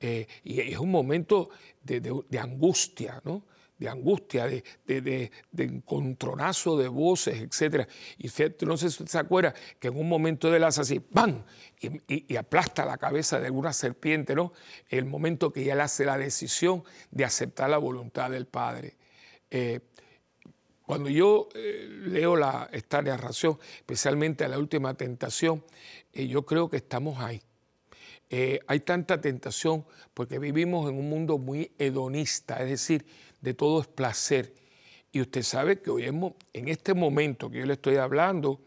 Eh, y es un momento de, angustia, ¿no? de angustia, de, encontronazo de voces, etc. Y no sé si usted se acuerda que en un momento de él hace así, ¡pam! Y, aplasta la cabeza de una serpiente, ¿no? El momento que él hace la decisión de aceptar la voluntad del Padre. Eh, cuando yo eh, leo la, esta narración, especialmente a la última tentación, eh, yo creo que estamos ahí. hay tanta tentación porque vivimos en un mundo muy hedonista, es decir, de todo es placer. Y usted sabe que hoy en este momento que yo le estoy hablando,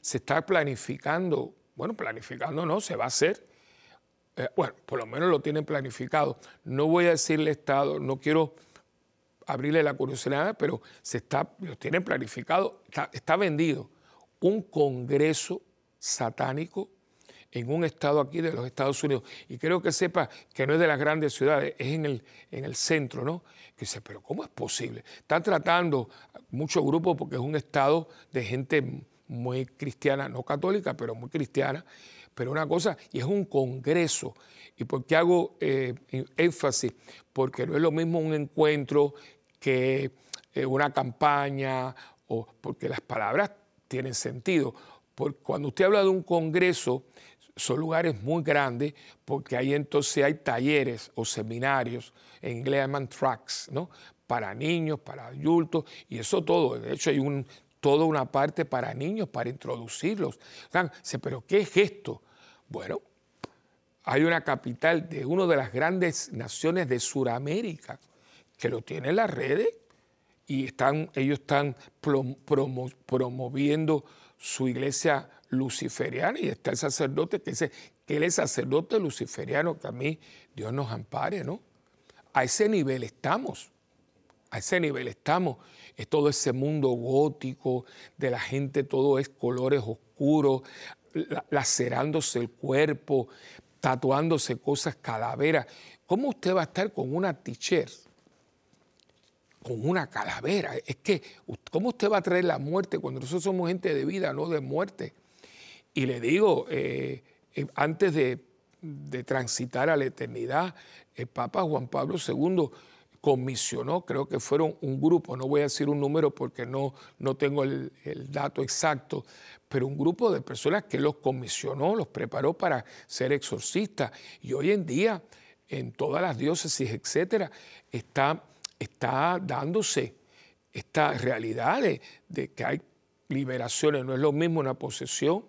se está planificando, bueno, planificando no, se va a hacer. Eh, bueno, por lo menos lo tienen planificado. No voy a decirle Estado, no quiero abrirle la curiosidad, pero se está, lo tienen planificado, está vendido un congreso satánico en un estado aquí de los Estados Unidos. Y creo que sepa que no es de las grandes ciudades, es en el, en el centro, ¿no? Que dice, pero ¿cómo es posible? Están tratando muchos grupos porque es un estado de gente muy cristiana, no católica, pero muy cristiana. Pero una cosa, y es un congreso. ¿Y por qué hago eh, énfasis? Porque no es lo mismo un encuentro que eh, una campaña, o porque las palabras tienen sentido. Porque cuando usted habla de un congreso, son lugares muy grandes porque ahí entonces hay talleres o seminarios, en inglés tracks, ¿no? Para niños, para adultos, y eso todo. De hecho, hay un, toda una parte para niños, para introducirlos. pero ¿qué es esto? Bueno, hay una capital de una de las grandes naciones de Sudamérica que lo tiene en las redes y están, ellos están promoviendo su iglesia luciferiana y está el sacerdote que dice que él es sacerdote luciferiano, que a mí Dios nos ampare, ¿no? A ese nivel estamos, a ese nivel estamos. Es todo ese mundo gótico de la gente, todo es colores oscuros, lacerándose el cuerpo, tatuándose cosas calaveras. ¿Cómo usted va a estar con una t-shirt? Con una calavera. Es que, ¿cómo usted va a traer la muerte cuando nosotros somos gente de vida, no de muerte? Y le digo, eh, eh, antes de, transitar a la eternidad, el Papa Juan Pablo II comisionó, creo que fueron un grupo, no voy a decir un número porque no, no tengo el, dato exacto, pero un grupo de personas que los comisionó, los preparó para ser exorcistas. Y hoy en día, en todas las diócesis, etcétera, está, está dándose esta realidad de, que hay liberaciones. No es lo mismo una posesión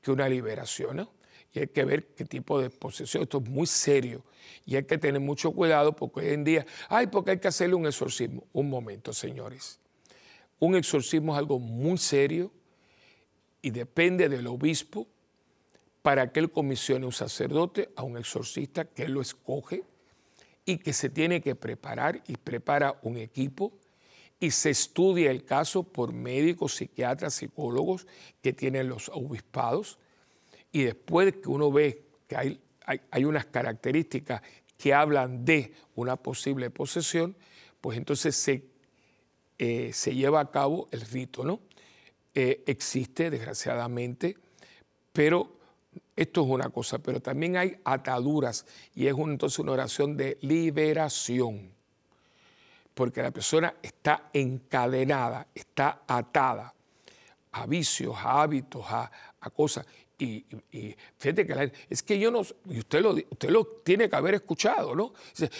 que una liberación. Y hay que ver qué tipo de posesión. Esto es muy serio. Y hay que tener mucho cuidado porque hoy en día, ay, porque hay que hacerle un exorcismo. Un momento, señores. Un exorcismo es algo muy serio y depende del obispo para que él comisione un sacerdote, a un exorcista, que él lo escoge y que se tiene que preparar y prepara un equipo y se estudia el caso por médicos, psiquiatras, psicólogos que tienen los obispados y después que uno ve que hay hay, unas características que hablan de una posible posesión, pues entonces se, eh, se lleva a cabo el rito, ¿no? Eh, existe, desgraciadamente, pero esto es una cosa, pero también hay ataduras y es entonces una oración de liberación, porque la persona está encadenada, está atada a vicios, a hábitos, a, a cosas. Y, fíjate que es que yo no, y usted lo, usted lo tiene que haber escuchado, ¿no?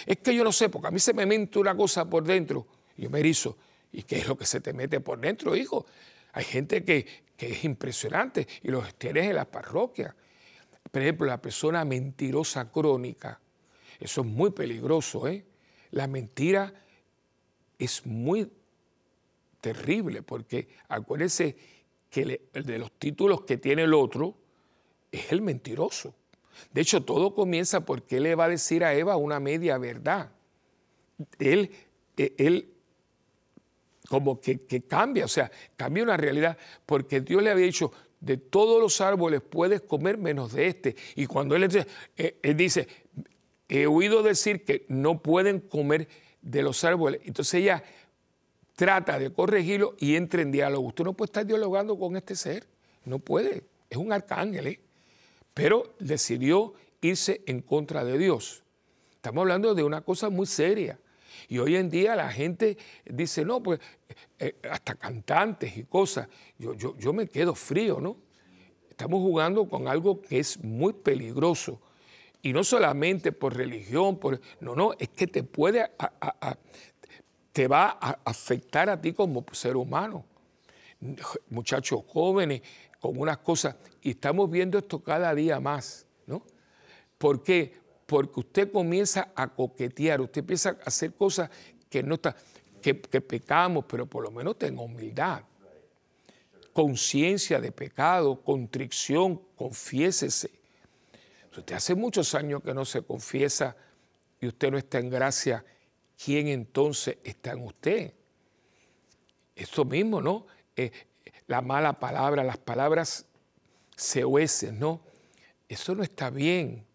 Es que yo no sé, porque a mí se me mete una cosa por dentro, y yo me erizo. ¿Y qué es lo que se te mete por dentro, hijo? Hay gente que, que es impresionante y los tienes en la parroquia. Por ejemplo, la persona mentirosa crónica, eso es muy peligroso, ¿eh? La mentira es muy terrible porque acuérdense que de los títulos que tiene el otro, es el mentiroso. De hecho, todo comienza porque él le va a decir a Eva una media verdad. Él, eh, él como que, cambia, o sea, cambia una realidad, porque Dios le había dicho, de todos los árboles puedes comer menos de este. Y cuando él, eh, él dice, he oído decir que no pueden comer de los árboles. Entonces ella trata de corregirlo y entra en diálogo. Usted no puede estar dialogando con este ser, no puede, es un arcángel. ¿eh? pero decidió irse en contra de Dios. Estamos hablando de una cosa muy seria. Y hoy en día la gente dice, no, pues eh, hasta cantantes y cosas. Yo, yo, yo, me quedo frío, ¿no? Estamos jugando con algo que es muy peligroso. Y no solamente por religión, por, no, no, es que te puede, te va a afectar a ti como ser humano. Muchachos jóvenes con unas cosas, y estamos viendo esto cada día más, ¿no? ¿Por qué? Porque usted comienza a coquetear, usted empieza a hacer cosas que no está, que, pecamos, pero por lo menos tenga humildad, conciencia de pecado, contrición, confiésese. Usted hace muchos años que no se confiesa y usted no está en gracia, ¿quién entonces está en usted? Esto mismo, ¿no? Eh, la mala palabra, las palabras sehueces, ¿no? Eso no está bien.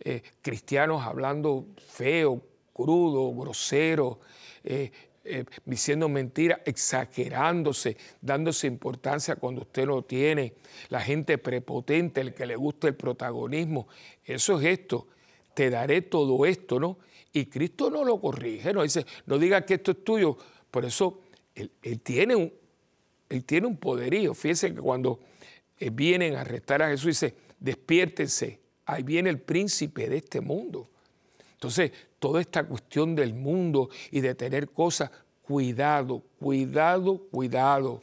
Eh, cristianos hablando feo, crudo, grosero, eh, eh, diciendo mentiras, exagerándose, dándose importancia cuando usted no tiene. La gente prepotente, el que le gusta el protagonismo. Eso es esto. Te daré todo esto, ¿no? Y Cristo no lo corrige, no dice, no diga que esto es tuyo. Por eso él, tiene un, él tiene un poderío. Fíjense que cuando vienen a arrestar a Jesús, dice, despiértense, ahí viene el príncipe de este mundo. Entonces, toda esta cuestión del mundo y de tener cosas, cuidado, cuidado, cuidado.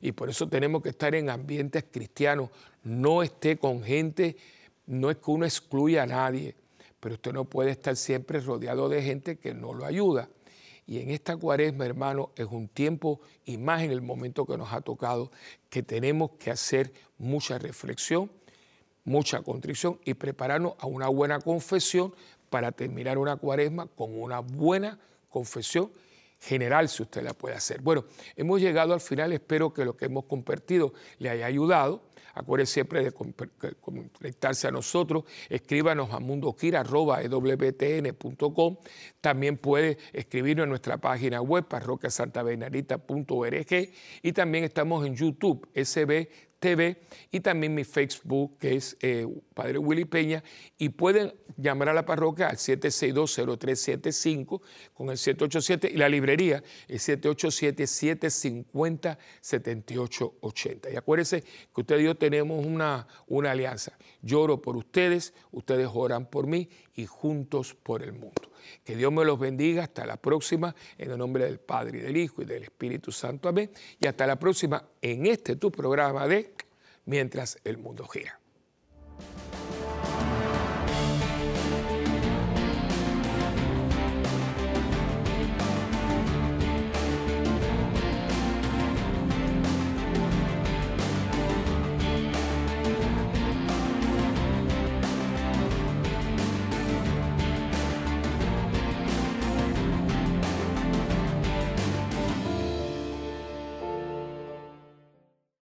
Y por eso tenemos que estar en ambientes cristianos. No esté con gente, no es que uno excluya a nadie, pero usted no puede estar siempre rodeado de gente que no lo ayuda. Y en esta cuaresma, hermano, es un tiempo, y más en el momento que nos ha tocado, que tenemos que hacer mucha reflexión, mucha contrición y prepararnos a una buena confesión para terminar una cuaresma con una buena confesión general, si usted la puede hacer. Bueno, hemos llegado al final, espero que lo que hemos compartido le haya ayudado. Acuérdense siempre de conectarse a nosotros. Escríbanos a mundoquira.com. También puede escribirnos en nuestra página web parroquiasantabenarita.org y también estamos en YouTube, SB TV y también mi Facebook que es eh, Padre Willy Peña y pueden llamar a la parroquia al 762-0375 con el 787 y la librería el 787-750-7880. Y acuérdense que ustedes y yo tenemos una, una alianza. Lloro por ustedes, ustedes oran por mí y juntos por el mundo. Que Dios me los bendiga. Hasta la próxima, en el nombre del Padre y del Hijo y del Espíritu Santo. Amén. Y hasta la próxima en este tu programa de Mientras el mundo gira.